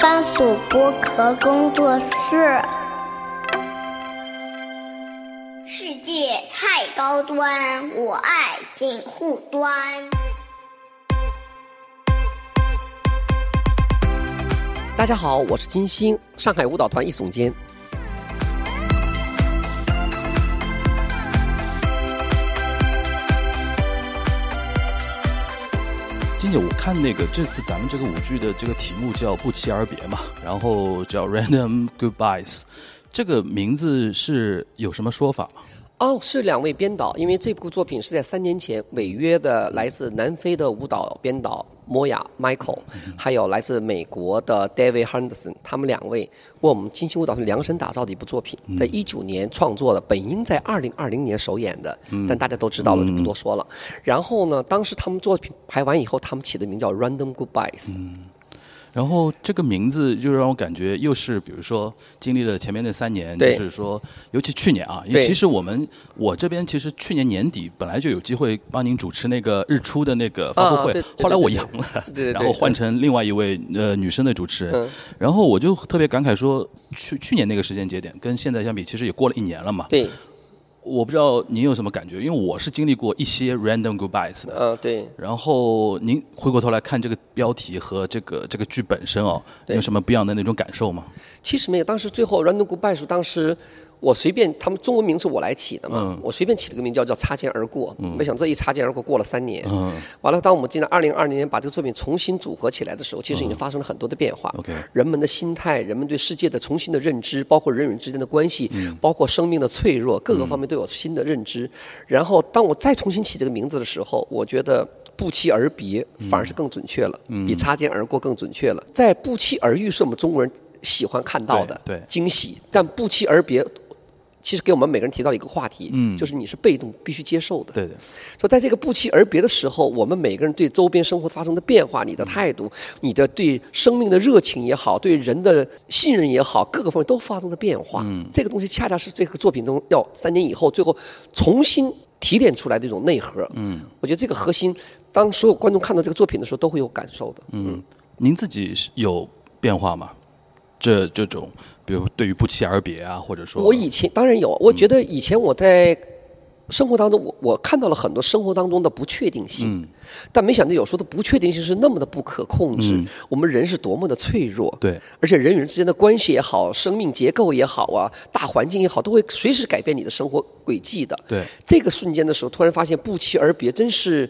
番薯剥壳工作室。世界太高端，我爱锦护端。大家好，我是金星，上海舞蹈团艺总监。金姐，我看那个这次咱们这个舞剧的这个题目叫不期而别嘛，然后叫 Random Goodbyes，这个名字是有什么说法吗？哦，是两位编导，因为这部作品是在三年前违约的来自南非的舞蹈编导莫亚 Michael，还有来自美国的 David Henderson，他们两位为我们金星舞蹈团量身打造的一部作品，在一九年创作的，本应在二零二零年首演的，但大家都知道了，就不多说了。然后呢，当时他们作品排完以后，他们起的名叫 Random Goodbyes。然后这个名字就让我感觉又是，比如说经历了前面那三年，就是说，尤其去年啊，因为其实我们我这边其实去年年底本来就有机会帮您主持那个日出的那个发布会后来我阳了，然后换成另外一位呃女生的主持人嗯，然后我就特别感慨说，去去年那个时间节点跟现在相比，其实也过了一年了嘛。对，我不知道您有什么感觉，因为我是经历过一些 random goodbyes 的，嗯、对。然后您回过头来看这个标题和这个这个剧本身哦，有什么不一样的那种感受吗？其实没有，当时最后 Random goodbyes，当时我随便，他们中文名是我来起的嘛，嗯我随便起了个名叫叫擦肩而过，没想这一擦肩而过过了三年。嗯完了，当我们进了二零二零年把这个作品重新组合起来的时候，其实已经发生了很多的变化。人们的心态，人们对世界的重新的认知，包括人与人之间的关系，嗯包括生命的脆弱，各个方面都有新的认知。然后，当我再重新起这个名字的时候，我觉得。不期而别反而是更准确了，嗯比擦肩而过更准确了。在不期而遇是我们中国人喜欢看到的惊喜，但不期而别，其实给我们每个人提到一个话题，嗯就是你是被动必须接受的。说在这个不期而别的时候，我们每个人对周边生活发生的变化，你的态度，你的对生命的热情也好，对人的信任也好，各个方面都发生了变化。嗯，这个东西恰恰是这个作品中要三年以后最后重新提炼出来的一种内核。嗯，我觉得这个核心，当所有观众看到这个作品的时候，都会有感受的。嗯，您自己有变化吗？这这种，比如对于不期而别啊，或者说我以前当然有，我觉得以前我在生活当中，我我看到了很多生活当中的不确定性，但没想到有时候的不确定性是那么的不可控制。我们人是多么的脆弱，对，而且人与人之间的关系也好，生命结构也好啊，大环境也好，都会随时改变你的生活轨迹的。对这个瞬间的时候，突然发现不期而别，真是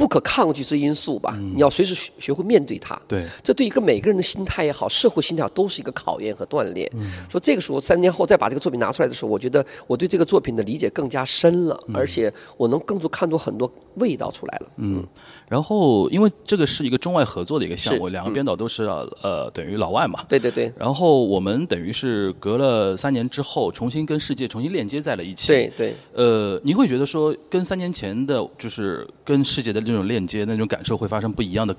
不可抗拒之因素吧？你要随时学学会面对它。对这对一个每个人的心态也好，社会心态都是一个考验和锻炼。说这个时候三年后再把这个作品拿出来的时候，我觉得我对这个作品的理解更加深了，而且我能更多看出很多味道出来了。嗯，然后因为这个是一个中外合作的一个项目，两个编导都是呃等于老外嘛，对对对然后我们等于是隔了三年之后，重新跟世界重新链接在了一起。对对。呃，你会觉得说，跟三年前的，就是跟世界的那种链接、那种感受，会发生不一样的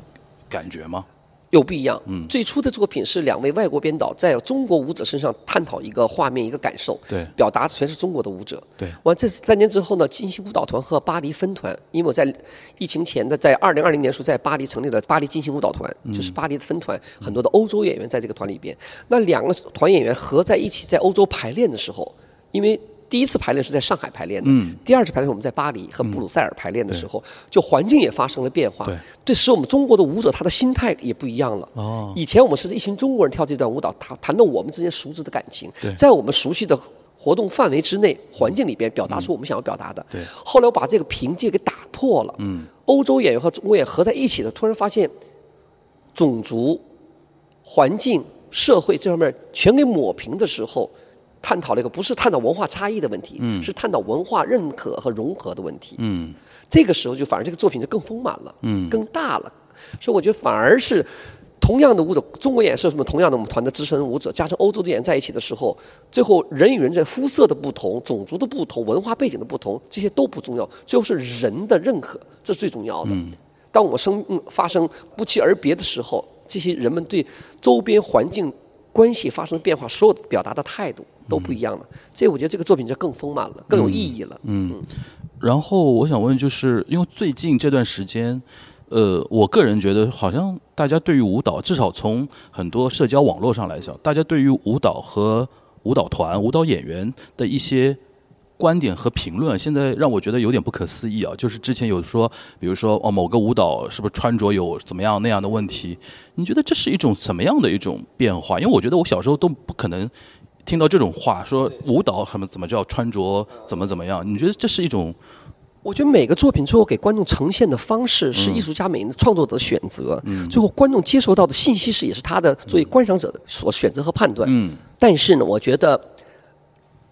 感觉吗？有不一样。嗯，最初的作品是两位外国编导在中国舞者身上探讨一个画面、一个感受，对表达全是中国的舞者。对完这三年之后呢，金星舞蹈团和巴黎分团，因为我在疫情前的在二零二零年时候在巴黎成立了巴黎金星舞蹈团，就是巴黎的分团，很多的欧洲演员在这个团里边。那两个团演员合在一起在欧洲排练的时候，因为第一次排练是在上海排练的，嗯第二次排练是我们在巴黎和布鲁塞尔排练的时候，就环境也发生了变化，对对，使我们中国的舞者他的心态也不一样了。哦以前我们是一群中国人跳这段舞蹈，谈谈到我们之间熟知的感情对，在我们熟悉的活动范围之内、环境里边，表达出我们想要表达的。对后来我把这个凭借给打破了。嗯，欧洲演员和中国演员合在一起的，突然发现种族、环境、社会这方面全给抹平的时候，探讨了一个不是探讨文化差异的问题，嗯，是探讨文化认可和融合的问题。嗯这个时候就反而这个作品就更丰满了，嗯更大了。所以我觉得反而是同样的舞者，中国演员是什么？同样的我们团的资深舞者，加上欧洲的演员在一起的时候，最后人与人在肤色的不同、种族的不同、文化背景的不同，这些都不重要，最后是人的认可，这是最重要的。当我们生命发生不期而别的时候，这些人们对周边环境关系发生变化，所有的表达的态度都不一样了。这我觉得这个作品就更丰满了，更有意义了。嗯。然后我想问，就是因为最近这段时间，呃，我个人觉得好像大家对于舞蹈，至少从很多社交网络上来讲，大家对于舞蹈和舞蹈团、舞蹈演员的一些观点和评论，现在让我觉得有点不可思议啊！就是之前有说，比如说哦，某个舞蹈是不是穿着有怎么样那样的问题？你觉得这是一种什么样的一种变化？因为我觉得我小时候都不可能听到这种话，说舞蹈什么怎么叫穿着怎么怎么样？你觉得这是一种？我觉得每个作品最后给观众呈现的方式是艺术家、每个创作者的选择，最后观众接收到的信息是也是他的作为观赏者的所选择和判断。嗯但是呢，我觉得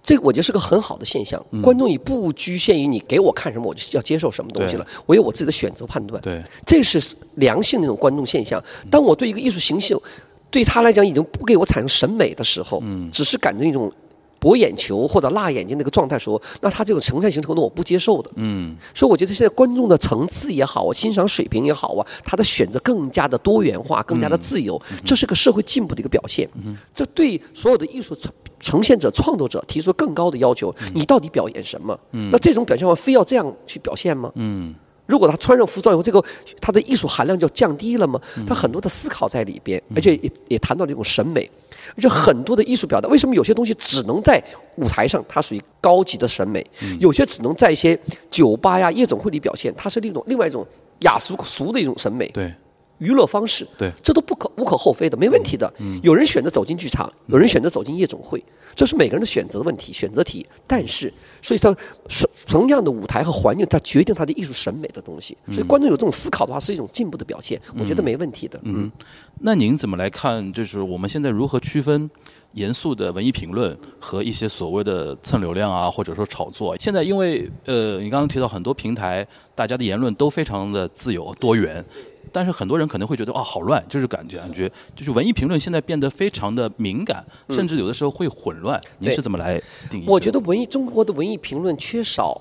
这个我觉得是个很好的现象，观众已不局限于你给我看什么，我就要接受什么东西了，我有我自己的选择判断。对，这是良性的那种观众现象。当我对一个艺术形象，对他来讲已经不给我产生审美的时候，嗯只是感觉一种博眼球或者辣眼睛那个状态的时候，那他这种呈现形成的我不接受的。嗯所以我觉得现在观众的层次也好啊，欣赏水平也好啊，他的选择更加的多元化，更加的自由，这是个社会进步的一个表现。嗯这对所有的艺术呈呈现者、创作者提出更高的要求。你到底表演什么？嗯那这种表现方非要这样去表现吗？嗯如果他穿上服装以后，这个他的艺术含量就降低了吗？他很多的思考在里边，而且也也谈到了一种审美，而且很多的艺术表达，为什么有些东西只能在舞台上，它属于高级的审美；有些只能在一些酒吧呀、夜总会里表现，它是另一种另外一种雅俗俗的一种审美。对娱乐方式，对这都不可无可厚非的，没问题的。有人选择走进剧场，有人选择走进夜总会，这是每个人的选择问题、选择题。但是，所以它是同样的舞台和环境，它决定它的艺术审美的东西。所以，观众有这种思考的话，是一种进步的表现，我觉得没问题的。嗯，那您怎么来看？就是我们现在如何区分严肃的文艺评论和一些所谓的蹭流量啊，或者说炒作？现在因为呃，你刚刚提到很多平台，大家的言论都非常的自由多元，但是很多人可能会觉得啊，好乱，就是感觉感觉就是文艺评论现在变得非常的敏感，甚至有的时候会混乱。您是怎么来定义？我觉得文艺中国的文艺评论缺少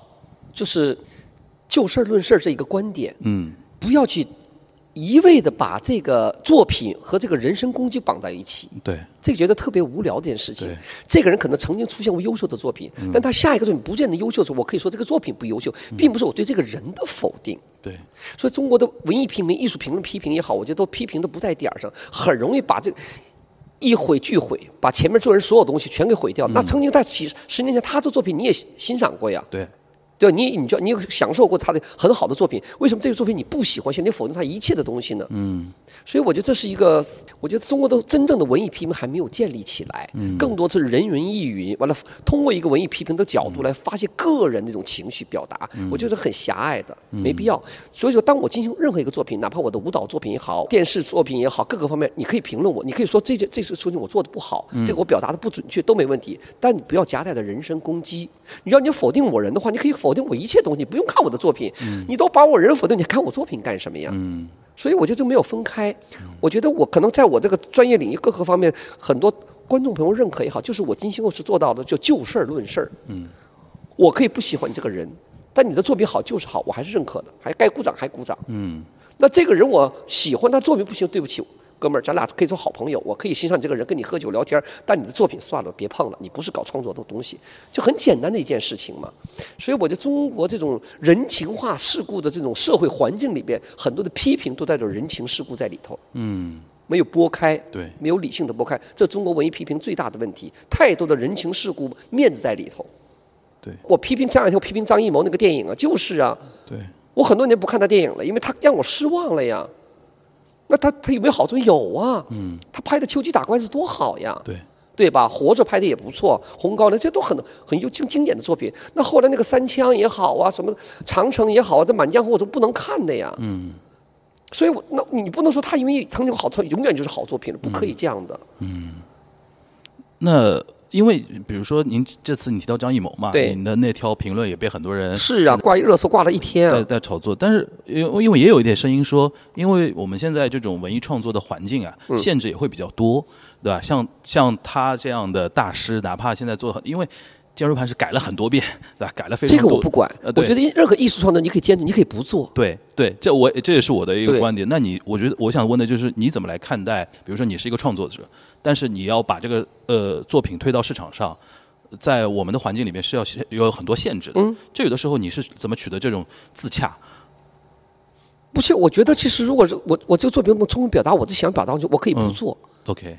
就是就事儿论事儿这一个观点。嗯不要去一味的把这个作品和这个人身攻击绑在一起，对。这个觉得特别无聊这件事情。这个人可能曾经出现过优秀的作品，但他下一个作品不见得优秀的时候，我可以说这个作品不优秀，并不是我对这个人的否定。对。所以中国的文艺批评、艺术评论批评也好，我觉得都批评的不在点儿上，很容易把这一毁俱毁，把前面做人所有东西全给毁掉。那曾经在几十年前他的作品你也欣赏过呀，对对吧？你你就你享受过他的很好的作品，为什么这个作品你不喜欢，现在你否定他一切的东西呢？嗯所以我觉得这是一个，我觉得中国的真正的文艺批评还没有建立起来，更多是人云亦云，完了通过一个文艺批评的角度来发泄个人那种情绪表达，我觉得很狭隘的，没必要。所以说，当我进行任何一个作品，哪怕我的舞蹈作品也好，电视作品也好，各个方面，你可以评论我，你可以说这件这次事情我做的不好，这个我表达的不准确都没问题，但你不要夹带着人身攻击。你要你否定我人的话，你可以否定我一切东西，不用看我的作品，你都把我人否定，你看我作品干什么呀？嗯所以我觉得就没有分开。我觉得我可能在我这个专业领域各个方面，很多观众朋友认可也好，就是我金星后是做到的，就就事儿论事我可以不喜欢你这个人，但你的作品好就是好，我还是认可的，还该鼓掌还鼓掌。嗯那这个人我喜欢，他作品不行，对不起，哥们儿，咱俩可以做好朋友，我可以欣赏你这个人，跟你喝酒聊天，但你的作品算了，别碰了，你不是搞创作的东西，就很简单的一件事情嘛。所以我觉得中国这种人情化世故的这种社会环境里边，很多的批评都带着人情世故在里头，嗯没有拨开，对没有理性的拨开，这中国文艺批评最大的问题，太多的人情世故面子在里头。对我批评前两天我批评张艺谋那个电影啊，就是啊，对我很多年不看他电影了，因为他让我失望了呀。那他他有没有好处？有啊，嗯他拍的《秋季打官司》多好呀，对对吧？活着拍的也不错，《红高粱》这都很很有经经典的作品。那后来那个《三枪》也好啊，什么《长城》也好啊，这《满江红》我都不能看的呀。嗯所以我，那你不能说他因为曾经有好作，永远就是好作品了，不可以这样的。嗯那因为比如说您这次你提到张艺谋嘛，对您的那条评论也被很多人是啊，挂热搜挂了一天在啊。在炒作，但是因为因为也有一点声音说，因为我们现在这种文艺创作的环境啊，嗯限制也会比较多，对吧？像像他这样的大师，哪怕现在做很，因为坚如磐石改了很多遍，对吧？改了非常多。这个我不管，呃我觉得任何艺术创作你可以坚持，你可以不做。对对，这我这也是我的一个观点。那你，我觉得我想问的就是，你怎么来看待？比如说，你是一个创作者，但是你要把这个呃作品推到市场上，在我们的环境里面是要有很多限制的。嗯，这有的时候你是怎么取得这种自洽？不是，我觉得其实如果是我我这个作品能充分表达我自己想表达的东西，我可以不嗯做，OK，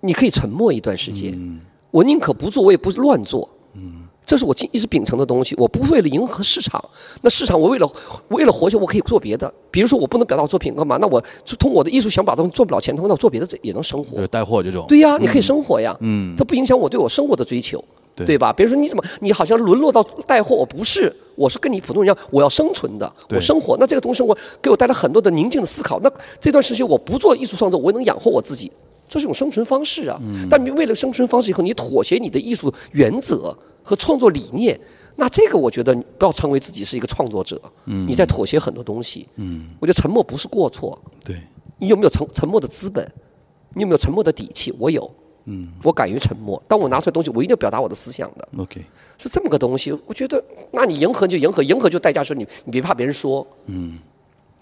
你可以沉默一段时间。嗯我宁可不做，我也不乱做。嗯，这是我一直秉承的东西。我不为了迎合市场，那市场我为了为了活下，我可以做别的。比如说我不能表达我作品干嘛？那我就通过我的艺术想表达东西赚不了钱，那我做别的也能生活就是。带货这种。对呀、你可以生活呀。嗯它不影响我对我生活的追求，对吧？比如说你怎么你好像沦落到带货，我不是，我是跟你普通人一样，我要生存的，我生活。那这个东西生活给我带来很多的宁静的思考。那这段时间我不做艺术创作，我也能养活我自己，这是一种生存方式啊。但你为了生存方式以后，你妥协你的艺术原则和创作理念，那这个我觉得不要成为自己是一个创作者，你在妥协很多东西。嗯，我觉得沉默不是过错，对，你有没有沉沉默的资本？你有没有沉默的底气？我有。嗯我敢于沉默。当我拿出来东西，我一定要表达我的思想的，，OK，是这么个东西。我觉得，那你迎合就迎合，迎合就代价是你你别怕别人说，嗯，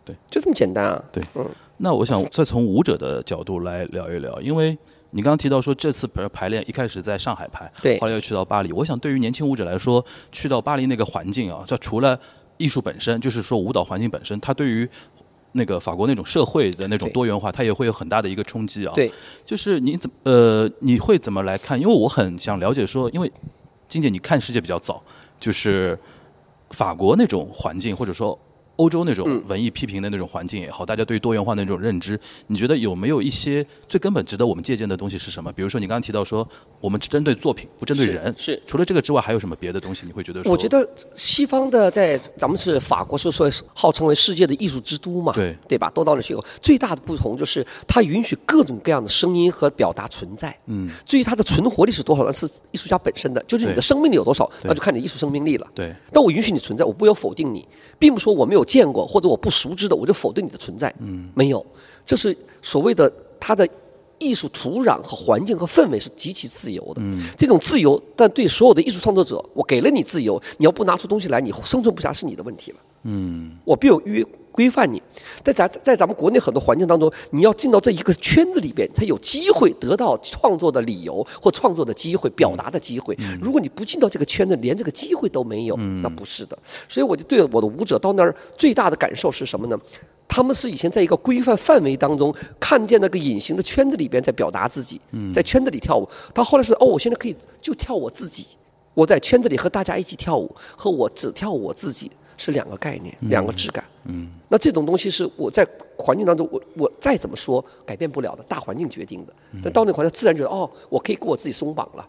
对，就这么简单啊。对，那我想再从舞者的角度来聊一聊，因为你刚刚提到说这次排排练一开始在上海排，对后来又去到巴黎。我想对于年轻舞者来说，去到巴黎那个环境啊，就除了艺术本身，就是说舞蹈环境本身，它对于那个法国那种社会的那种多元化，它也会有很大的一个冲击啊。对，就是你怎么呃，你会怎么来看？因为我很想了解说，因为金姐你看世界比较早，就是法国那种环境，或者说欧洲那种嗯文艺批评的那种环境也好，大家对于多元化的那种认知，你觉得有没有一些最根本值得我们借鉴的东西是什么？比如说你刚刚提到说，我们只针对作品，不针对人。是除了这个之外，还有什么别的东西？你会觉得？我觉得西方的在咱们是法国是说号称为世界的艺术之都嘛，对对吧？都到那去以后，最大的不同就是它允许各种各样的声音和表达存在。嗯，至于它的存活力是多少，那是艺术家本身的，就是你的生命力有多少，那就看你艺术生命力了。对，但我允许你存在，我不要否定你，并不说我没有见过或者我不熟知的，我就否定你的存在。嗯，没有，这是所谓的它的艺术土壤和环境和氛围是极其自由的。嗯，这种自由，但对所有的艺术创作者，我给了你自由，你要不拿出东西来，你生存不下是你的问题了。嗯，我必有约规范你。但咱在咱们国内很多环境当中，你要进到这一个圈子里边，才有机会得到创作的理由或创作的机会、表达的机会。如果你不进到这个圈子，连这个机会都没有，那不是的。所以我就对我的舞者到那儿最大的感受是什么呢？他们是以前在一个规范范围当中看见那个隐形的圈子里边在表达自己，在圈子里跳舞。他后来说：“哦，我现在可以就跳我自己。”我在圈子里和大家一起跳舞，和我只跳我自己是两个概念，两个质感。嗯，那这种东西是我在环境当中，我我再怎么说改变不了的，大环境决定的。但到那个环境，自然觉得哦，我可以给我自己松绑了。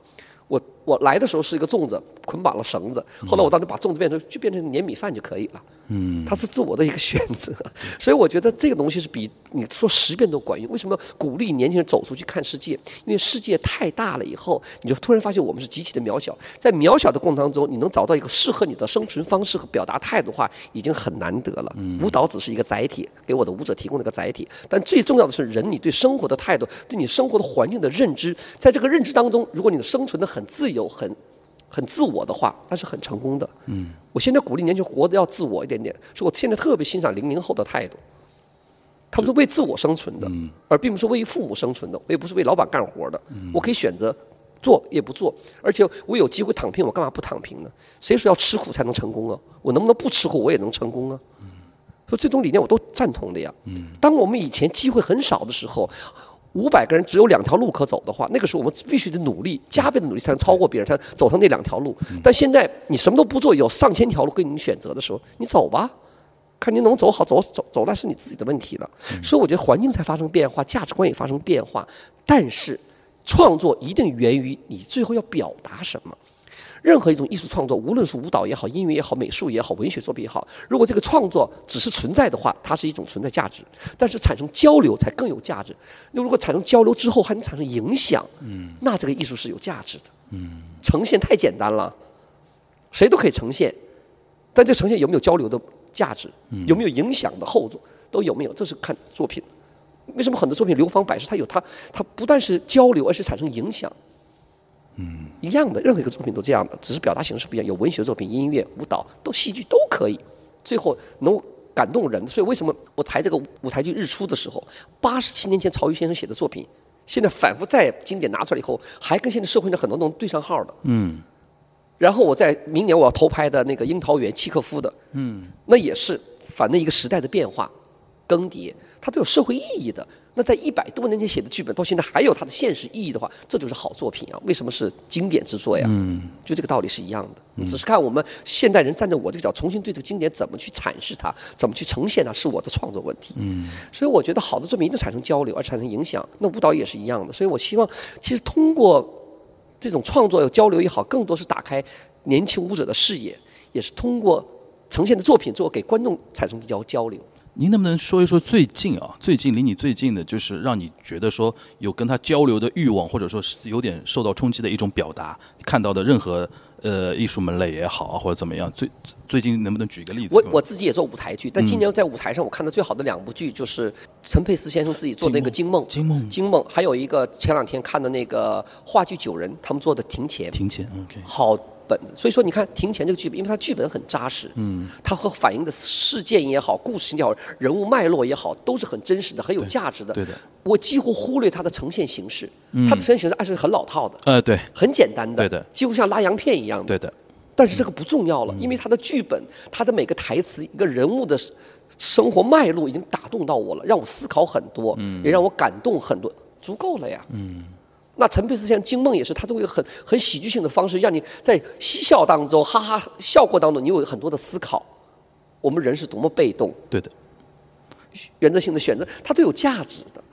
我我来的时候是一个粽子，捆绑了绳子，后来我到那把粽子变成就变成粘米饭就可以了。嗯，它是自我的一个选择，所以我觉得这个东西是比你说十遍都管用。为什么鼓励年轻人走出去看世界？因为世界太大了以后，你就突然发现我们是极其的渺小。在渺小的过程当中，你能找到一个适合你的生存方式和表达态度的话，已经很难得了。舞蹈只是一个载体，给我的舞者提供了一个载体，但最重要的是人你对生活的态度，对你生活的环境的认知。在这个认知当中，如果你的生存的很自由、很很自我的话，那是很成功的。嗯，我现在鼓励年轻人活得要自我一点点，所以我现在特别欣赏零零后的态度。他们是为自我生存的，而并不是为父母生存的，我也不是为老板干活的。我可以选择做也不做，而且我有机会躺平，我干嘛不躺平呢？谁说要吃苦才能成功啊？我能不能不吃苦我也能成功啊？说这种理念我都赞同的呀。当我们以前机会很少的时候，五百个人只有两条路可走的话，那个时候我们必须得努力，加倍的努力才能超过别人，才能走上那两条路。但现在你什么都不做，有上千条路给你选择的时候，你走吧，看你能走好，走走走那是你自己的问题了。所以我觉得环境在发生变化，价值观也发生变化，但是创作一定源于你最后要表达什么。任何一种艺术创作，无论是舞蹈也好、音乐也好、美术也好、文学作品也好，如果这个创作只是存在的话，它是一种存在价值；但是产生交流才更有价值。那如果产生交流之后还能产生影响，嗯，那这个艺术是有价值的。嗯，呈现太简单了，谁都可以呈现，但这呈现有没有交流的价值，有没有影响的后座，都有没有，这是看作品。为什么很多作品流芳百世？它有它，它不但是交流，而是产生影响。嗯，一样的，任何一个作品都这样的，只是表达形式不一样。有文学作品、音乐、舞蹈，都戏剧都可以，最后能感动人。所以为什么我抬这个舞台剧《日出》的时候，八十七年前曹禺先生写的作品，现在反复在经典拿出来以后，还跟现在社会上很多东西对上号的。嗯，然后我在明年我要投拍的那个《樱桃园》契诃夫的，嗯，那也是反正一个时代的变化、更迭，它都有社会意义的。那在一百多年前写的剧本，到现在还有它的现实意义的话，这就是好作品啊！为什么是经典之作呀？嗯，就这个道理是一样的。只是看我们现代人站在我这个角，重新对这个经典怎么去阐释它，怎么去呈现它，是我的创作问题。嗯，所以我觉得好的作品一定产生交流，而产生影响。那舞蹈也是一样的。所以我希望，其实通过这种创作交流也好，更多是打开年轻舞者的视野，也是通过呈现的作品，做给观众产生的交交流。您能不能说一说最近啊，最近离你最近的，就是让你觉得说有跟他交流的欲望，或者说是有点受到冲击的一种表达，看到的任何呃艺术门类也好啊，或者怎么样，最最近能不能举个例子？我我自己也做舞台剧，但今年在舞台上我看的最好的两部剧就是陈佩斯先生自己做的那个《惊梦》，惊梦，惊梦，还有一个前两天看的那个话剧《九人》，他们做的《庭前》，庭前，OK，好。本子，所以说你看《庭前》这个剧本，因为它剧本很扎实，嗯，它和反映的事件也好，故事也好，人物脉络也好，都是很真实的，很有价值的。对的，我几乎忽略它的呈现形式，它的呈现形式还是很老套的，呃，对，很简单的，对的，几乎像拉洋片一样的，对的。但是这个不重要了，因为它的剧本，它的每个台词，一个人物的生活脉络已经打动到我了，让我思考很多，也让我感动很多，足够了呀。嗯。那陈佩斯先生惊梦也是，他都有很很喜剧性的方式，让你在嬉笑当中、哈哈笑过当中，你有很多的思考。我们人是多么被动，对的，原则性的选择，它都有价值的，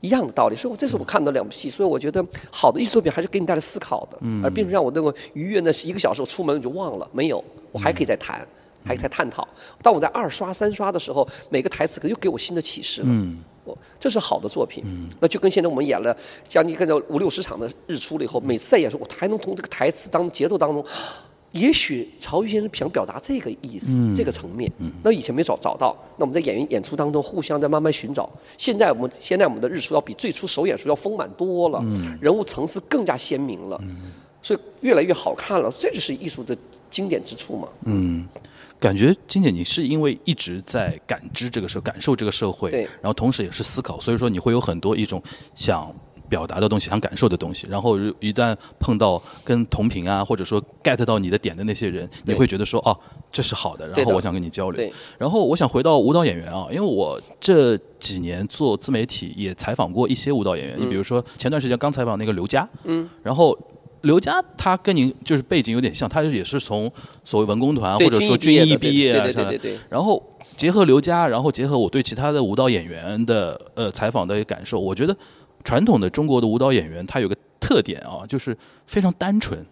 一样的道理。所以，我这是我看到两部戏，所以我觉得好的艺术作品还是给你带来思考的，而并不是让我那个愉悦那是一个小时我出门我就忘了，没有，我还可以再谈，还可以再探讨。当我在二刷、三刷的时候，每个台词可又给我新的启示了。这是好的作品，那就跟现在我们演了将近跟着五六十场的日出了以后，每次在演出，我还能从这个台词当中、节奏当中，也许曹禺先生想表达这个意思、这个层面，那以前没找找到，那我们在演员演出当中互相在慢慢寻找。现在我们现在我们的日出要比最初首演时要丰满多了，人物层次更加鲜明了，所以越来越好看了。这就是艺术的经典之处嘛。嗯。感觉金姐，你是因为一直在感知这个社，感受这个社会，然后同时也是思考，所以说你会有很多一种想表达的东西，想感受的东西。然后一旦碰到跟同频啊，或者说 get 到你的点的那些人，你会觉得说哦，这是好的，然后我想跟你交流。然后我想回到舞蹈演员啊，因为我这几年做自媒体也采访过一些舞蹈演员，你比如说前段时间刚采访那个刘佳，嗯，然后。刘佳他跟您就是背景有点像，他也是从所谓文工团或者说军艺毕业啊，对对对对。然后结合刘佳，然后结合我对其他的舞蹈演员的呃采访的感受，我觉得传统的中国的舞蹈演员他有个特点啊，就是非常单纯，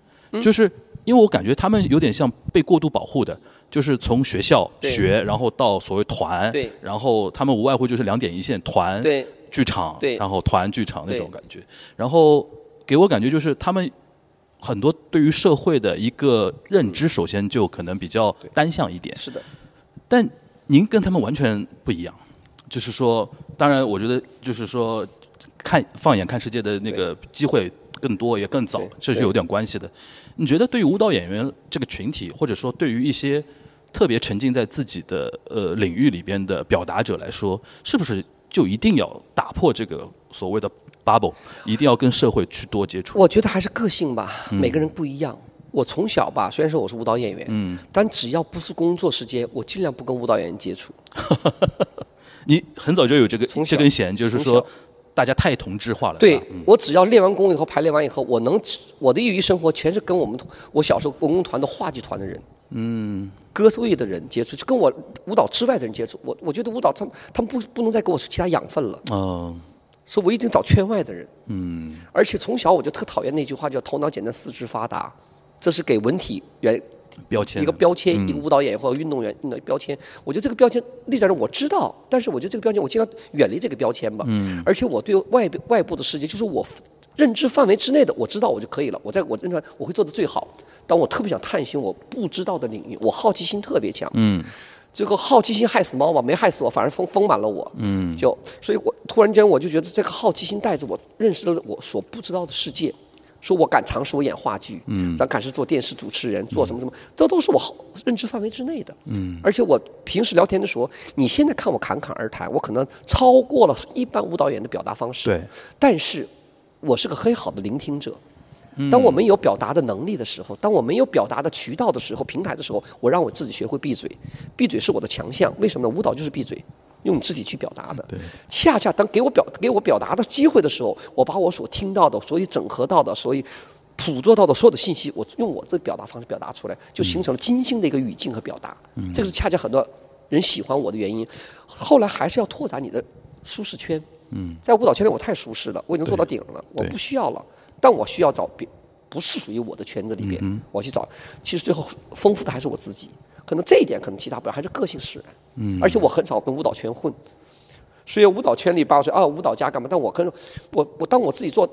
就是因为我感觉他们有点像被过度保护的，就是从学校学，然后到所谓团，对，然后他们无外乎就是两点一线，团，对，剧场，对，然后团剧场那种感觉，然后给我感觉就是他们。很多对于社会的一个认知，首先就可能比较单向一点。是的，但您跟他们完全不一样。就是说，当然，我觉得就是说，看放眼看世界的那个机会更多也更早，这是有点关系的。你觉得对于舞蹈演员这个群体，或者说对于一些特别沉浸在自己的呃领域里边的表达者来说，是不是就一定要打破这个所谓的？bubble 一定要跟社会去多接触。我觉得还是个性吧，每个人不一样。我从小吧，虽然说我是舞蹈演员，嗯，但只要不是工作时间，我尽量不跟舞蹈演员接触。你很早就有这个这根弦，就是说大家太同质化了。对，我只要练完功以后，排练完以后，我能我的业余生活全是跟我们我小时候文工团的话剧团的人，嗯，歌队的人接触，就跟我舞蹈之外的人接触。我我觉得舞蹈他们他们不不能再给我其他养分了。嗯。说我已经找圈外的人，嗯，而且从小我就特讨厌那句话叫“头脑简单，四肢发达”，这是给文体原标签一个标签，一个舞蹈演员或者运动员的标签。我觉得这个标签立在这，我知道，但是我觉得这个标签我尽量远离这个标签吧。嗯，而且我对外外部的世界，就是我认知范围之内的，我知道我就可以了。我在我认出来，我会做的最好。当我特别想探寻我不知道的领域，我好奇心特别强。嗯。最后好奇心害死猫嘛，没害死我，反而丰丰满了我。嗯，就所以，我突然间我就觉得这个好奇心带着我认识了我所不知道的世界。说我敢尝试，我演话剧，嗯，咱敢是做电视主持人，做什么什么，这都是我好认知范围之内的。嗯，而且我平时聊天的时候，你现在看我侃侃而谈，我可能超过了一般舞蹈演员的表达方式。对，但是我是个很好的聆听者。当我没有表达的能力的时候，当我没有表达的渠道的时候、平台的时候，我让我自己学会闭嘴。闭嘴是我的强项，为什么呢？舞蹈就是闭嘴，用你自己去表达的。恰恰当给我表给我表达的机会的时候，我把我所听到的、所以整合到的、所以捕捉到的所有的信息，我用我这表达方式表达出来，就形成了精心的一个语境和表达。嗯。这个是恰恰很多人喜欢我的原因。后来还是要拓展你的舒适圈。嗯。在舞蹈圈里，我太舒适了，我已经做到顶了，我不需要了。但我需要找别，不是属于我的圈子里边，我去找。其实最后丰富的还是我自己，可能这一点可能其他不了，还是个性使然。嗯。而且我很少跟舞蹈圈混，所以舞蹈圈里把我说啊舞蹈家干嘛？但我跟，我我当我自己做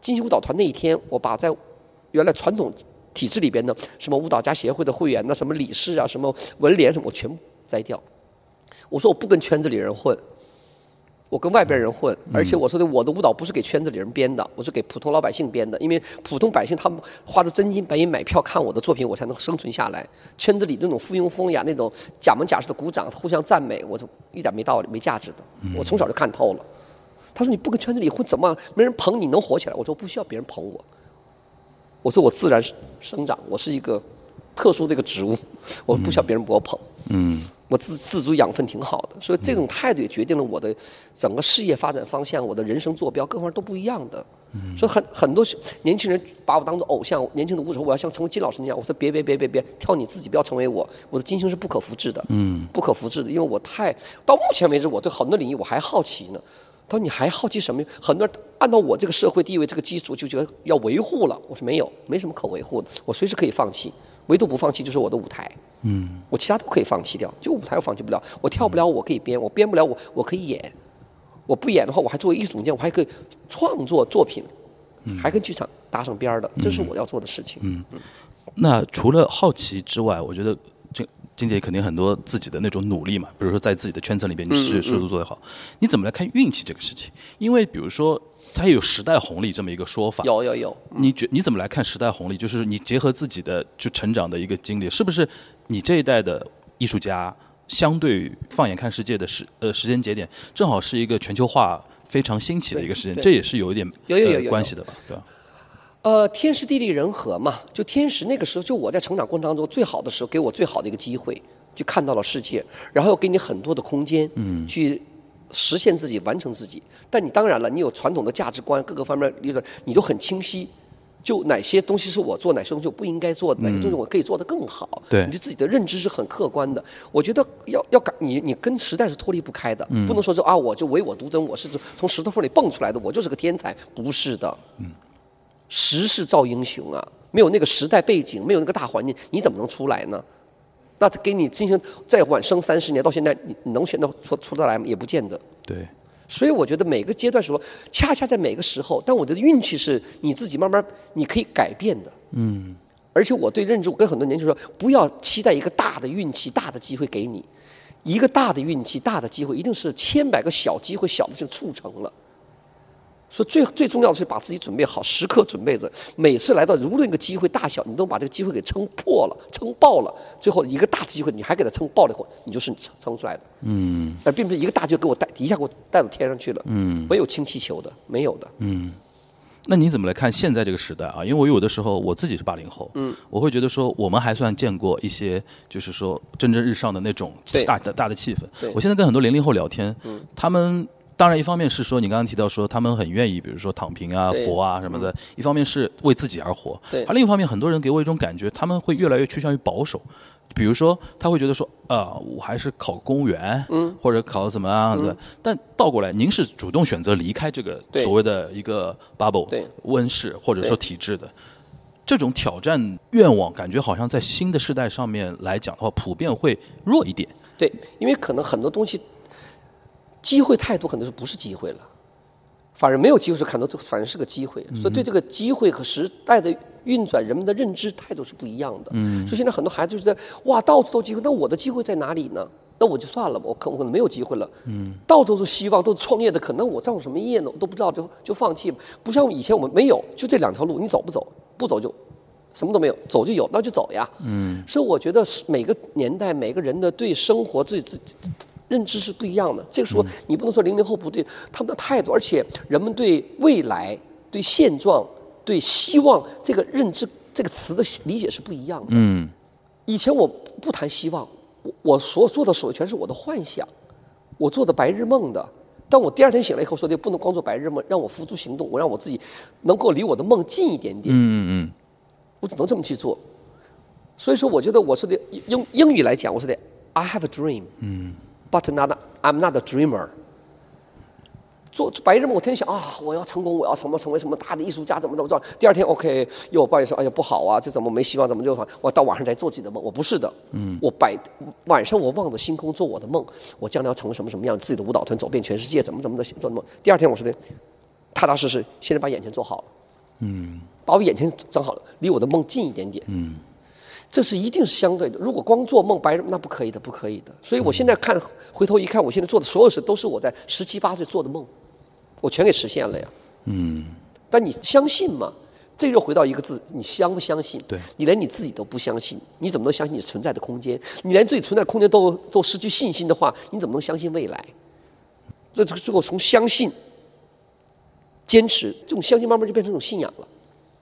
金星舞蹈团那一天，我把在原来传统体制里边的什么舞蹈家协会的会员呐，什么理事啊，什么文联什么，我全部摘掉。我说我不跟圈子里人混。我跟外边人混，而且我说的我的舞蹈不是给圈子里人编的，我是给普通老百姓编的。因为普通百姓他们花着真金白银买票看我的作品，我才能生存下来。圈子里那种附庸风雅、那种假模假式的鼓掌、互相赞美，我就一点没道理、没价值的。我从小就看透了。他说你不跟圈子里混，怎么没人捧你能火起来？我说不需要别人捧我。我说我自然生长，我是一个特殊的一个植物，我不需要别人给我捧。嗯。我自自主养分挺好的，所以这种态度也决定了我的整个事业发展方向，我的人生坐标各方面都不一样的。所以很很多年轻人把我当做偶像，年轻的舞者，我要像成为金老师那样。我说别别别别别，跳你自己，不要成为我。我的金星是不可复制的，不可复制的，因为我太到目前为止，我对很多领域我还好奇呢。他说你还好奇什么？很多人按照我这个社会地位这个基础就觉得要维护了。我说没有，没什么可维护的，我随时可以放弃。唯独不放弃就是我的舞台，嗯，我其他都可以放弃掉，就舞台我放弃不了。我跳不了，我可以编；我编不了，我我可以演。我不演的话，我还作为艺术总监，我还可以创作作品，还跟剧场搭上边儿的，这是我要做的事情。嗯，那除了好奇之外，我觉得金金姐肯定很多自己的那种努力嘛。比如说在自己的圈层里边，你是事都做得好，你怎么来看运气这个事情？因为比如说。它有时代红利这么一个说法，有有有。你觉你怎么来看时代红利？就是你结合自己的就成长的一个经历，是不是你这一代的艺术家，相对放眼看世界的时呃时间节点，正好是一个全球化非常兴起的一个时间，这也是有一点有有有关系的吧？对吧？呃，天时地利人和嘛，就天时那个时候，就我在成长过程当中最好的时候，给我最好的一个机会，就看到了世界，然后又给你很多的空间，嗯，去。实现自己，完成自己。但你当然了，你有传统的价值观，各个方面，你你都很清晰。就哪些东西是我做，哪些东西我不应该做，哪些东西我可以做得更好。对，你对自己的认知是很客观的。我觉得要要改，你你跟时代是脱离不开的。嗯。不能说是啊，我就唯我独尊，我是从石头缝里蹦出来的，我就是个天才，不是的。嗯。时势造英雄啊，没有那个时代背景，没有那个大环境，你怎么能出来呢？那给你进行再晚生三十年，到现在你能选择出出得来吗？也不见得。对。所以我觉得每个阶段时候，恰恰在每个时候，但我的运气是你自己慢慢你可以改变的。嗯。而且我对认知，我跟很多年轻人说，不要期待一个大的运气、大的机会给你，一个大的运气、大的机会，一定是千百个小机会、小的就促成了。说最最重要的是把自己准备好，时刻准备着。每次来到，无论一个机会大小，你都把这个机会给撑破了、撑爆了。最后一个大机会，你还给它撑爆了以后，你就是撑撑出来的。嗯。而并不是一个大就给我带一下给我带到天上去了。嗯。没有氢气球的，没有的。嗯。那你怎么来看现在这个时代啊？因为我有的时候我自己是八零后，嗯，我会觉得说我们还算见过一些，就是说蒸蒸日上的那种大的大的气氛。我现在跟很多零零后聊天，嗯，他们。当然，一方面是说你刚刚提到说他们很愿意，比如说躺平啊、佛啊什么的；一方面是为自己而活。而另一方面，很多人给我一种感觉，他们会越来越趋向于保守。比如说，他会觉得说啊，我还是考公务员，或者考怎么样的。但倒过来，您是主动选择离开这个所谓的一个 bubble 温室或者说体制的这种挑战愿望，感觉好像在新的时代上面来讲的话，普遍会弱一点。对，因为可能很多东西。机会太多，可能是不是机会了？反而没有机会是看到，反而是个机会。所以对这个机会和时代的运转，人们的认知态度是不一样的。嗯。所以现在很多孩子就在哇，到处都机会，那我的机会在哪里呢？那我就算了吧，我可我可能没有机会了。嗯。到处都是希望，都是创业的可能，我造什么业呢？我都不知道，就就放弃。不像以前我们没有，就这两条路，你走不走？不走就什么都没有，走就有，那就走呀。嗯。所以我觉得是每个年代每个人的对生活自己自己。认知是不一样的，这个时候你不能说零零后不对，他们的态度，而且人们对未来、对现状、对对希望这个认知这个词的理解是不一样的。嗯以前我不谈希望，我我所做的所有全是我的幻想，我做的白日梦的。但我第二天醒来以后说的不能光做白日梦，让我付诸行动，我让我自己能够离我的梦近一点点。嗯嗯我只能这么去做。所以说，我觉得我说的英英语来讲，我说的 I have a dream，嗯，but not I'm not a dreamer。做白日梦，我天天想啊，我要成功，我要什么成为什么大的艺术家，怎么怎么着。第二天 OK，又抱怨说，哎呀不好啊，这怎么没希望，怎么就我到晚上再做自己的梦？我不是的，嗯，我白晚上我望着星空做我的梦，我将来要成为什么什么样，自己的舞蹈团走遍全世界，怎么怎么的做梦。第二天我说的踏踏实实，现在把眼前做好了。嗯把我眼前整好了，离我的梦近一点点。嗯，这是一定是相对的。如果光做梦白日那不可以的，不可以的。所以我现在看，回头一看，我现在做的所有事都是我在十七八岁做的梦，我全给实现了呀。嗯但你相信吗？这又回到一个字，你相不相信？对你连你自己都不相信，你怎么能相信你存在的空间？你连自己存在空间都都失去信心的话，你怎么能相信未来？这这个最后从相信、坚持，这种相信慢慢就变成一种信仰了。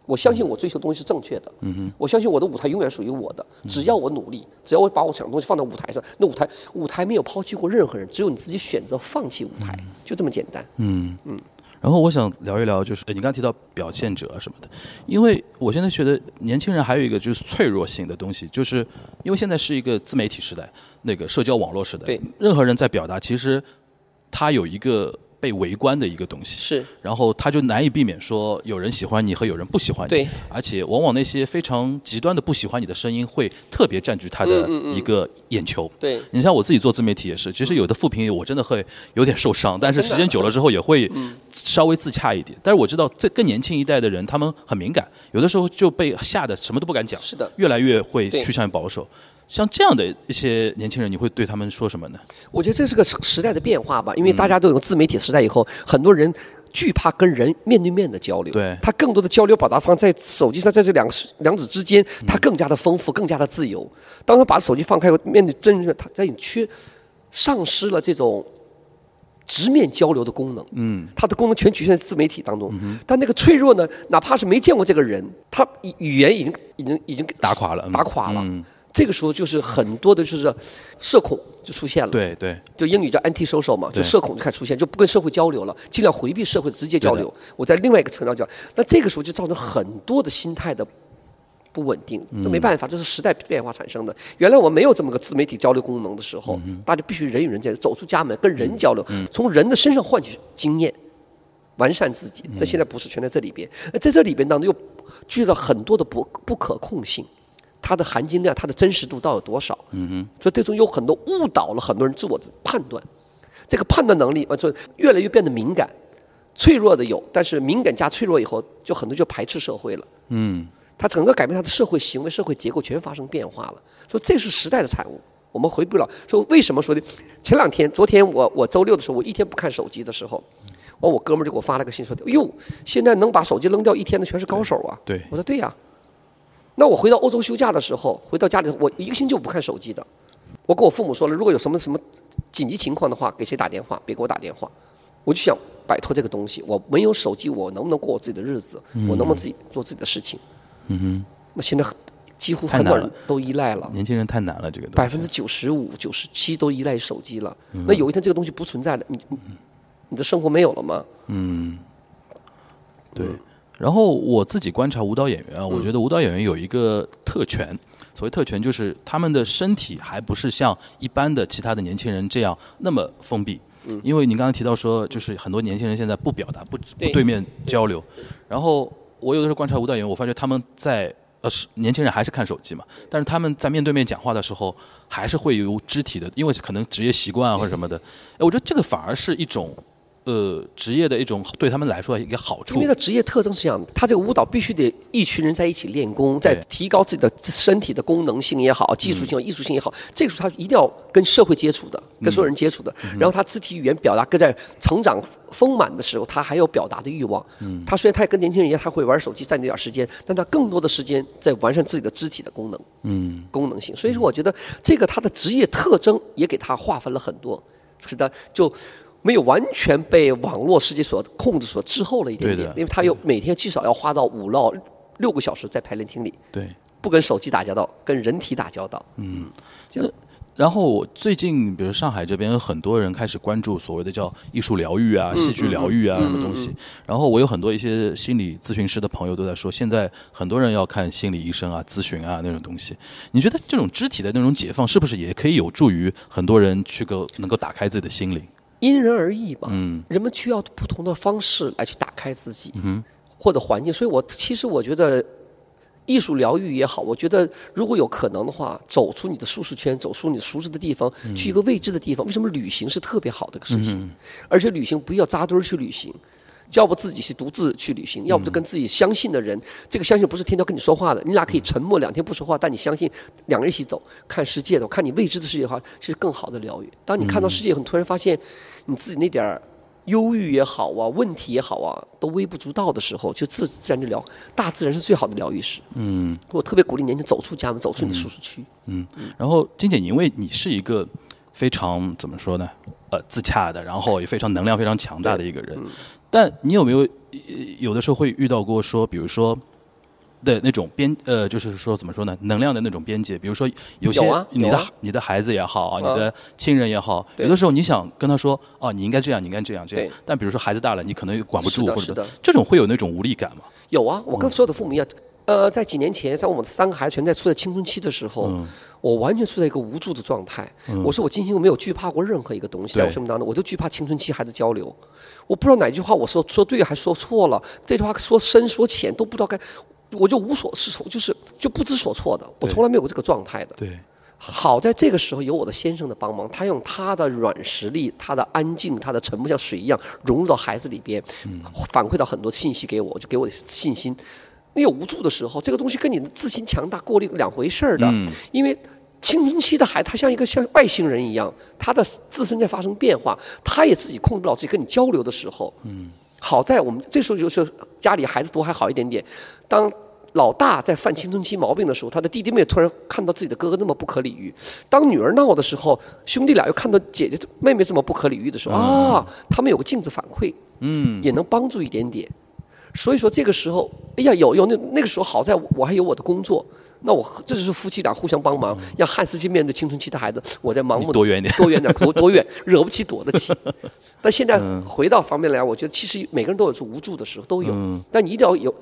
我相信我追求的东西是正确的，嗯哼我相信我的舞台永远属于我的，只要我努力，只要我把我想的东西放到舞台上，那舞台舞台没有抛弃过任何人，只有你自己选择放弃舞台，就这么简单。嗯嗯。然后我想聊一聊，就是呃你刚才提到表现者什么的，因为我现在觉得年轻人还有一个就是脆弱性的东西，就是因为现在是一个自媒体时代，那个社交网络时代，对任何人在表达，其实他有一个被围观的一个东西，是。然后他就难以避免说有人喜欢你和有人不喜欢你，对，而且往往那些非常极端的不喜欢你的声音会特别占据他的一个眼球。对。你像我自己做自媒体也是，其实有的负评我真的会有点受伤，但是时间久了之后也会稍微自洽一点。但是我知道这更年轻一代的人他们很敏感，有的时候就被吓得什么都不敢讲，是的。越来越会趋向于保守。像这样的一些年轻人，你会对他们说什么呢？我觉得这是个时时代的变化吧，因为大家都有个自媒体时代以后，很多人惧怕跟人面对面的交流，对他更多的交流表达方在手机上，在这两两者之间，他更加的丰富，更加的自由。当他把手机放开后，面对真人，他他已经缺丧失了这种。直面交流的功能，嗯，他的功能全局限在自媒体当中。但那个脆弱呢，哪怕是没见过这个人，他语语言已经已经已经打垮了嗯打垮了。嗯这个时候就是很多的就是社恐就出现了。对对，就英语叫 anti-social 嘛，就社恐就开始出现，就不跟社会交流了，尽量回避社会的直接交流。我在另外一个层面讲，那这个时候就造成很多的心态的不稳定，这没办法，这是时代变化产生的。原来我们没有这么个自媒体交流功能的时候，大家必须人与人之间走出家门，跟人交流，从人的身上换取经验，完善自己。但现在不是，全在这里边。那在这里边当中又具有了很多的不不可控性。它的含金量、它的真实度到底有多少？嗯哼，所以最终有很多误导了很多人自我的判断。这个判断能力，完说越来越变得敏感，脆弱的有，但是敏感加脆弱以后，就很多就排斥社会了。嗯它整个改变它的社会行为、社会结构全发生变化了。说这是时代的产物，我们回不了。说为什么说的？前两天，昨天我我周六的时候，我一天不看手机的时候，完我哥们儿就给我发了个信说的：“哎呦，现在能把手机扔掉一天的全是高手啊！”对我说对呀、那我回到欧洲休假的时候，回到家里，我一个星期我不看手机的。我跟我父母说了，如果有什么什么紧急情况的话，给谁打电话，别给我打电话。我就想摆脱这个东西，我没有手机，我能不能过我自己的日子？我能不能自己做自己的事情？嗯哼，那现在几乎很多人都依赖了，年轻人太难了，这个百分之九十五、九十七都依赖于手机了。那有一天这个东西不存在了，你你你的生活没有了吗？嗯对，然后我自己观察舞蹈演员啊，我觉得舞蹈演员有一个特权，所谓特权就是他们的身体还不是像一般的其他的年轻人这样那么封闭。因为您刚刚提到说，就是很多年轻人现在不表达、不不对对面交流，然后我有的时候观察舞蹈演员，我发觉他们在呃是年轻人还是看手机嘛，但是他们在面对面讲话的时候，还是会有肢体的，因为可能职业习惯啊或者什么的，哎，我觉得这个反而是一种呃职业的一种对他们来说一个好处因为。他职业特征是这样的，他这个舞蹈必须得一群人在一起练功，在提高自己的身体的功能性也好、技术性、艺术性也好，这个时候他一定要跟社会接触的，跟所有人接触的。然后他肢体语言表达跟在成长丰满的时候，他还有表达的欲望。嗯他虽然他也跟年轻人一样，他会玩手机占这点时间，但他更多的时间在完善自己的肢体的功能。嗯功能性。所以说，我觉得这个他的职业特征也给他划分了很多，是的就没有完全被网络世界所控制、所滞后了一点，点因为他有每天至少要花到五到六个小时在排练厅里，对。不跟手机打交道，跟人体打交道。嗯然后我最近，比如上海这边有，很多人开始关注所谓的叫艺术疗愈啊、戏剧疗愈啊什么东西。然后我有很多一些心理咨询师的朋友都在说，现在很多人要看心理医生啊、咨询啊那种东西。你觉得这种肢体的那种解放，是不是也可以有助于很多人去够能够打开自己的心灵？因人而异吧，嗯人们需要不同的方式来去打开自己，哼或者环境。所以我其实我觉得，艺术疗愈也好，我觉得如果有可能的话，走出你的舒适圈，走出你熟知的地方，去一个未知的地方。为什么旅行是特别好的一个事情？而且旅行不要扎堆儿去旅行。要不自己去独自去旅行，要不就跟自己相信的人。这个相信不是天天跟你说话的，你俩可以沉默两天不说话，但你相信两个人一起走看世界的，看你未知的世界的话，是更好的疗愈。当你看到世界以后，你突然发现你自己那点儿忧郁也好啊，问题也好啊，都微不足道的时候，就自自然就疗。大自然是最好的疗愈师。嗯我特别鼓励年轻人走出家门，走出你的舒适区。嗯。然后金姐，因为你是一个非常怎么说呢？呃，自洽的，然后也非常能量非常强大的一个人。但你有没有呃有的时候会遇到过说，比如说的那种边呃，就是说怎么说呢？能量的那种边界，比如说有些你的、你的孩子也好你的亲人也好，有的时候你想跟他说哦，你应该这样，你应该这样这样，但比如说孩子大了，你可能又管不住，或者这种会有那种无力感吗？有啊，我跟所有的父母一样。呃，在几年前，在我们三个孩子全在处在青春期的时候，嗯我完全处在一个无助的状态。我说我今天没有惧怕过任何一个东西，在我对生命当中，我就惧怕青春期孩子交流。我不知道哪句话我说说对还是说错了，这句话说深说浅都不知道该，我就无所适从，就是就不知所措的。我从来没有过这个状态的。对，好在这个时候有我的先生的帮忙，他用他的软实力、他的安静、他的沉默像水一样融入到孩子里边，反馈到很多信息给我，就给我信心。你有无助的时候，这个东西跟你的自信强大过滤两回事儿的，嗯因为。青春期的孩子，他像一个像外星人一样，他的自身在发生变化，他也自己控制不了自己。跟你交流的时候，嗯，好在我们这时候就是家里孩子多还好一点点。当老大在犯青春期毛病的时候，他的弟弟妹突然看到自己的哥哥那么不可理喻；当女儿闹的时候，兄弟俩又看到姐姐妹妹这么不可理喻的时候，啊，他们有个镜子反馈，嗯，也能帮助一点点。所以说这个时候，哎呀，有有那那个时候好在我还有我的工作，那我这就是夫妻俩互相帮忙，让汉斯去面对青春期的孩子，我在盲目地你躲远点 多远点，多多远，惹不起躲得起。但现在嗯回到方面来，我觉得其实每个人都有是无助的时候，都有。嗯但你一定要有，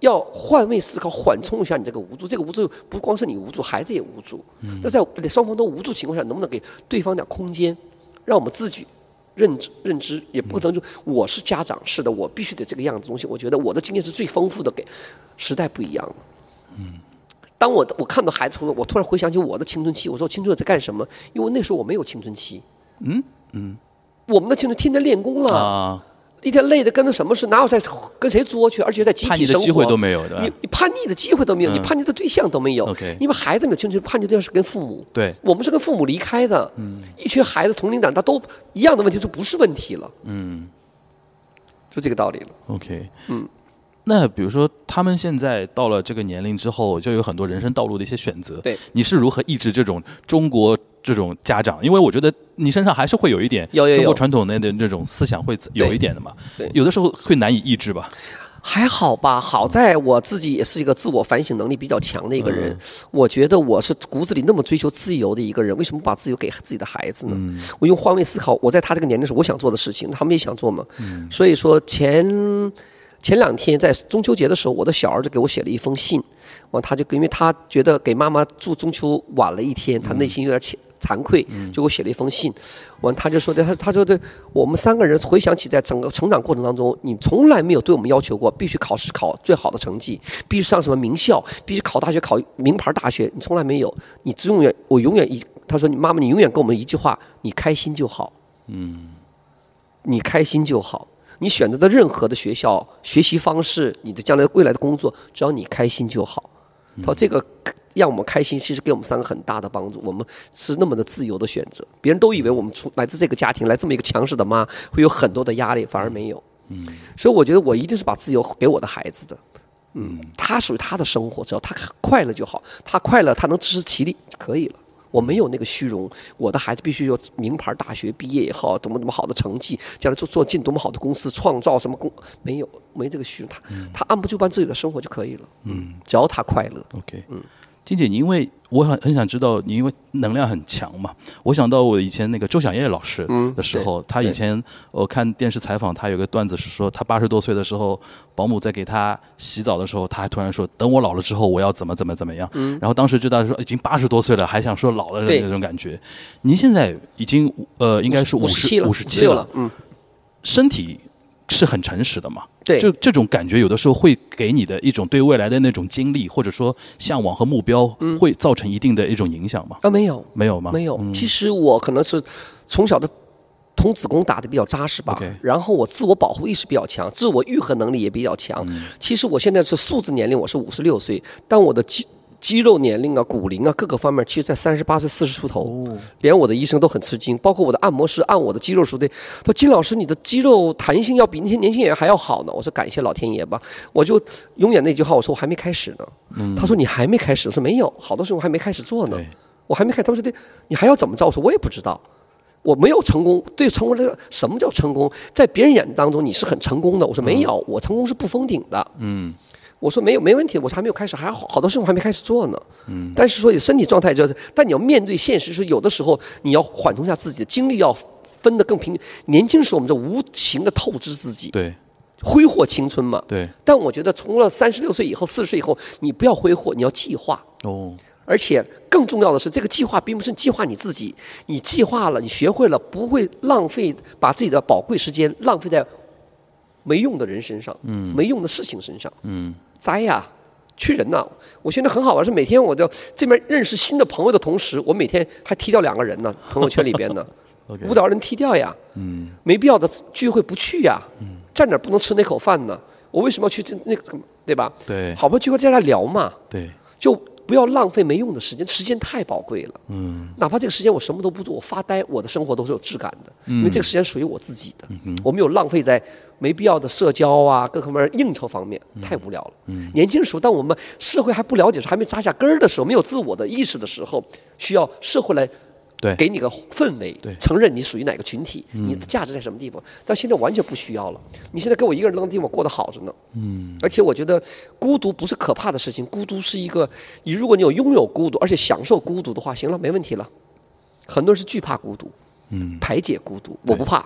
要换位思考，缓冲一下你这个无助。这个无助不光是你无助，孩子也无助。嗯那在双方都无助情况下，能不能给对方点空间，让我们自己认知认知，也不能说我是家长，是的，我必须得这个样子东西。我觉得我的经验是最丰富的，给时代不一样了。嗯。当我我看到孩子，我突然回想起我的青春期，我说青春期在干什么？因为那时候我没有青春期。嗯嗯我们的青春天天练功了，啊，一天累的跟那什么似的，哪有在跟谁作去？而且在集体生活，的机会都没有的你你叛逆的机会都没有，嗯你叛逆的对象都没有。OK 因为孩子们青春叛逆对象是跟父母，对，我们是跟父母离开的。一群孩子同龄长大都一样的问题，就不是问题了，嗯就这个道理了。，OK，嗯。那比如说，他们现在到了这个年龄之后，就有很多人生道路的一些选择。对，你是如何抑制这种中国这种家长？因为我觉得你身上还是会有一点中国传统内的那种思想会有一点的嘛。对有的时候会难以抑制吧。还好吧，好在我自己也是一个自我反省能力比较强的一个嗯人。我觉得我是骨子里那么追求自由的一个人，为什么把自由给自己的孩子呢？嗯我用换位思考，我在他这个年龄时候我想做的事情，他们也想做嘛。嗯所以说前前两天在中秋节的时候，我的小儿子给我写了一封信，完他就因为他觉得给妈妈祝中秋晚了一天，他内心有点惭惭愧，就给我写了一封信。完他就说的，他他说的，我们三个人回想起在整个成长过程当中，你从来没有对我们要求过必须考试考最好的成绩，必须上什么名校，必须考大学考名牌大学，你从来没有，你只永远我永远一他说你妈妈你永远跟我们一句话，你开心就好。嗯你开心就好。你选择的任何的学校、学习方式，你的将来未来的工作，只要你开心就好。他说这个让我们开心，其实给我们三个很大的帮助。我们是那么的自由的选择，别人都以为我们出来自这个家庭，来这么一个强势的妈，会有很多的压力，反而没有。嗯，所以我觉得我一定是把自由给我的孩子的。嗯，他属于他的生活，只要他快乐就好，他快乐，他能自食其力就可以了。我没有那个虚荣，我的孩子必须有名牌大学毕业以后，多么多么好的成绩，将来做做进多么好的公司，创造什么公，没有没这个虚荣，他他按部就班自己的生活就可以了，嗯，只要他快乐。OK，嗯，金姐，你因为我很很想知道，你因为能量很强嘛，我想到我以前那个周小燕老师嗯的时候，对他以前我看电视采访，他有个段子是说，他八十多岁的时候，保姆在给他洗澡的时候，他还突然说，等我老了之后，我要怎么怎么怎么样。然后当时就大家说，已经八十多岁了，还想说老了的那种感觉。您现在已经呃，应该是五十五十七了，五十七了，嗯，身体是很诚实的嘛？对就这种感觉，有的时候会给你的一种对未来的那种经历，或者说向往和目标，嗯会造成一定的一种影响吗？啊没有没有吗？没有，嗯其实我可能是从小的。童子功打的比较扎实吧然后我自我保护意识比较强，自我愈合能力也比较强。嗯其实我现在是数字年龄，我是五十六岁，但我的肌肌肉年龄啊、骨龄啊各个方面，其实在三十八岁、四十出头。哦连我的医生都很吃惊，包括我的按摩师按我的肌肉时候，对，说金老师你的肌肉弹性要比那些年轻演员还要好呢。我说感谢老天爷吧，我就永远那句话，我说我还没开始呢。他说你还没开始，我说没有，好多事情我还没开始做呢，我还没开。他们说的，你还要怎么着？我说我也不知道。我没有成功，对成功来说，什么叫成功？在别人眼当中你是很成功的。我说没有，我成功是不封顶的。嗯我说没有没问题，我说还没有开始，还好好多事情我还没开始做呢。嗯，但是说你身体状态就是，但你要面对现实，是有的时候你要缓冲一下自己的精力，要分得更平。年轻时候我们就无情的透支自己，对挥霍青春嘛。对但我觉得，从了三十六岁以后、四十岁以后，你不要挥霍，你要计划。哦而且更重要的是，这个计划并不是计划你自己，你计划了，你学会了，不会浪费把自己的宝贵时间浪费在没用的人身上，嗯，没用的事情身上，嗯栽呀，去人呐！我现在很好玩，是每天我就这边认识新的朋友的同时，我每天还踢掉两个人呢，朋友圈里边呢舞蹈人踢掉呀，嗯。没必要的聚会不去呀，嗯。站哪不能吃那口饭呢？我为什么要去这那个，对吧？对。好不容易聚会在那聊嘛，对。就不要浪费没用的时间，时间太宝贵了。嗯。哪怕这个时间我什么都不做，我发呆，我的生活都是有质感的，因为这个时间属于我自己的，嗯我没有浪费在没必要的社交啊、各方面应酬方面，太无聊了。嗯。年轻的时候，当我们社会还不了解、还没扎下根儿的时候，没有自我的意识的时候，需要社会来对给你个氛围对，承认你属于哪个群体，你的价值在什么地方。但现在完全不需要了，你现在给我一个人扔地方过得好着呢。嗯，而且我觉得孤独不是可怕的事情，孤独是一个，你如果你有拥有孤独，而且享受孤独的话，行了，没问题了。很多人是惧怕孤独，嗯排解孤独，我不怕。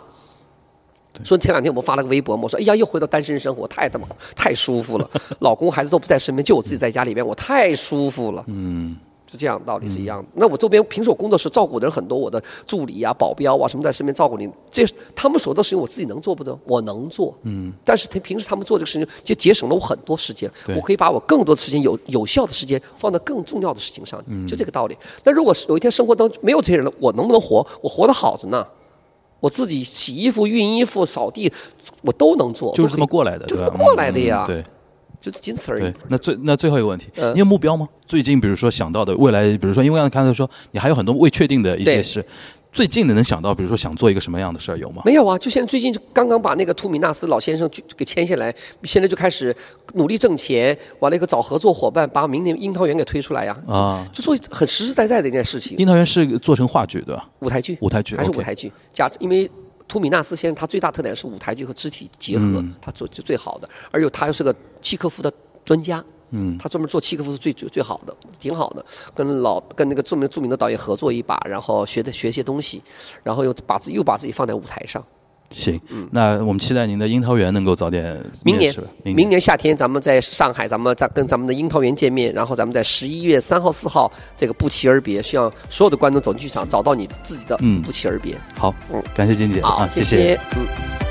说前两天我们发了个微博嘛，我说哎呀，又回到单身生活，太他妈太舒服了，老公孩子都不在身边，就我自己在家里边，我太舒服了。嗯是这样，道理是一样的。那我周边平时我工作室照顾的人很多，我的助理啊、保镖啊什么在身边照顾你，这他们所做的事情我自己能做不得？我能做，嗯。但是他平时他们做这个事情，就节省了我很多时间，我可以把我更多的时间有有效的时间放在更重要的事情上，就这个道理。那如果是有一天生活当中没有这些人了，我能不能活？我活得好着呢。我自己洗衣服、熨衣服、扫地，我都能做，就是这么过来的，就这么过来的呀嗯对就仅此而已对。，那最那最后一个问题，嗯你有目标吗？最近比如说想到的未来，比如说因为刚才说你还有很多未确定的一些事，最近的能想到，比如说想做一个什么样的事儿有吗？没有啊，就现在最近刚刚把那个图米纳斯老先生就给签下来，现在就开始努力挣钱，完了一个找合作伙伴，把明年樱桃园给推出来呀、啊，就做很实实在在的一件事情。樱桃园是做成话剧对吧？舞台剧，舞台剧还是舞台剧，加因为图米纳斯先生他最大特点是舞台剧和肢体结合，嗯他做就最好的，而且他又是个契诃夫的专家。嗯，他专门做契诃夫是最最最好的，挺好的。跟老跟那个著名著名的导演合作一把，然后学的学些东西，然后又把自又把自己放在舞台上。行，那我们期待您的樱桃园能够早点嗯明年明年夏天咱们在上海，咱们再跟咱们的樱桃园见面，然后咱们在十一月三号、四号这个不期而别，希望所有的观众走进剧场找到你自己的嗯不期而别。好嗯，感谢金姐好，啊，谢谢。嗯。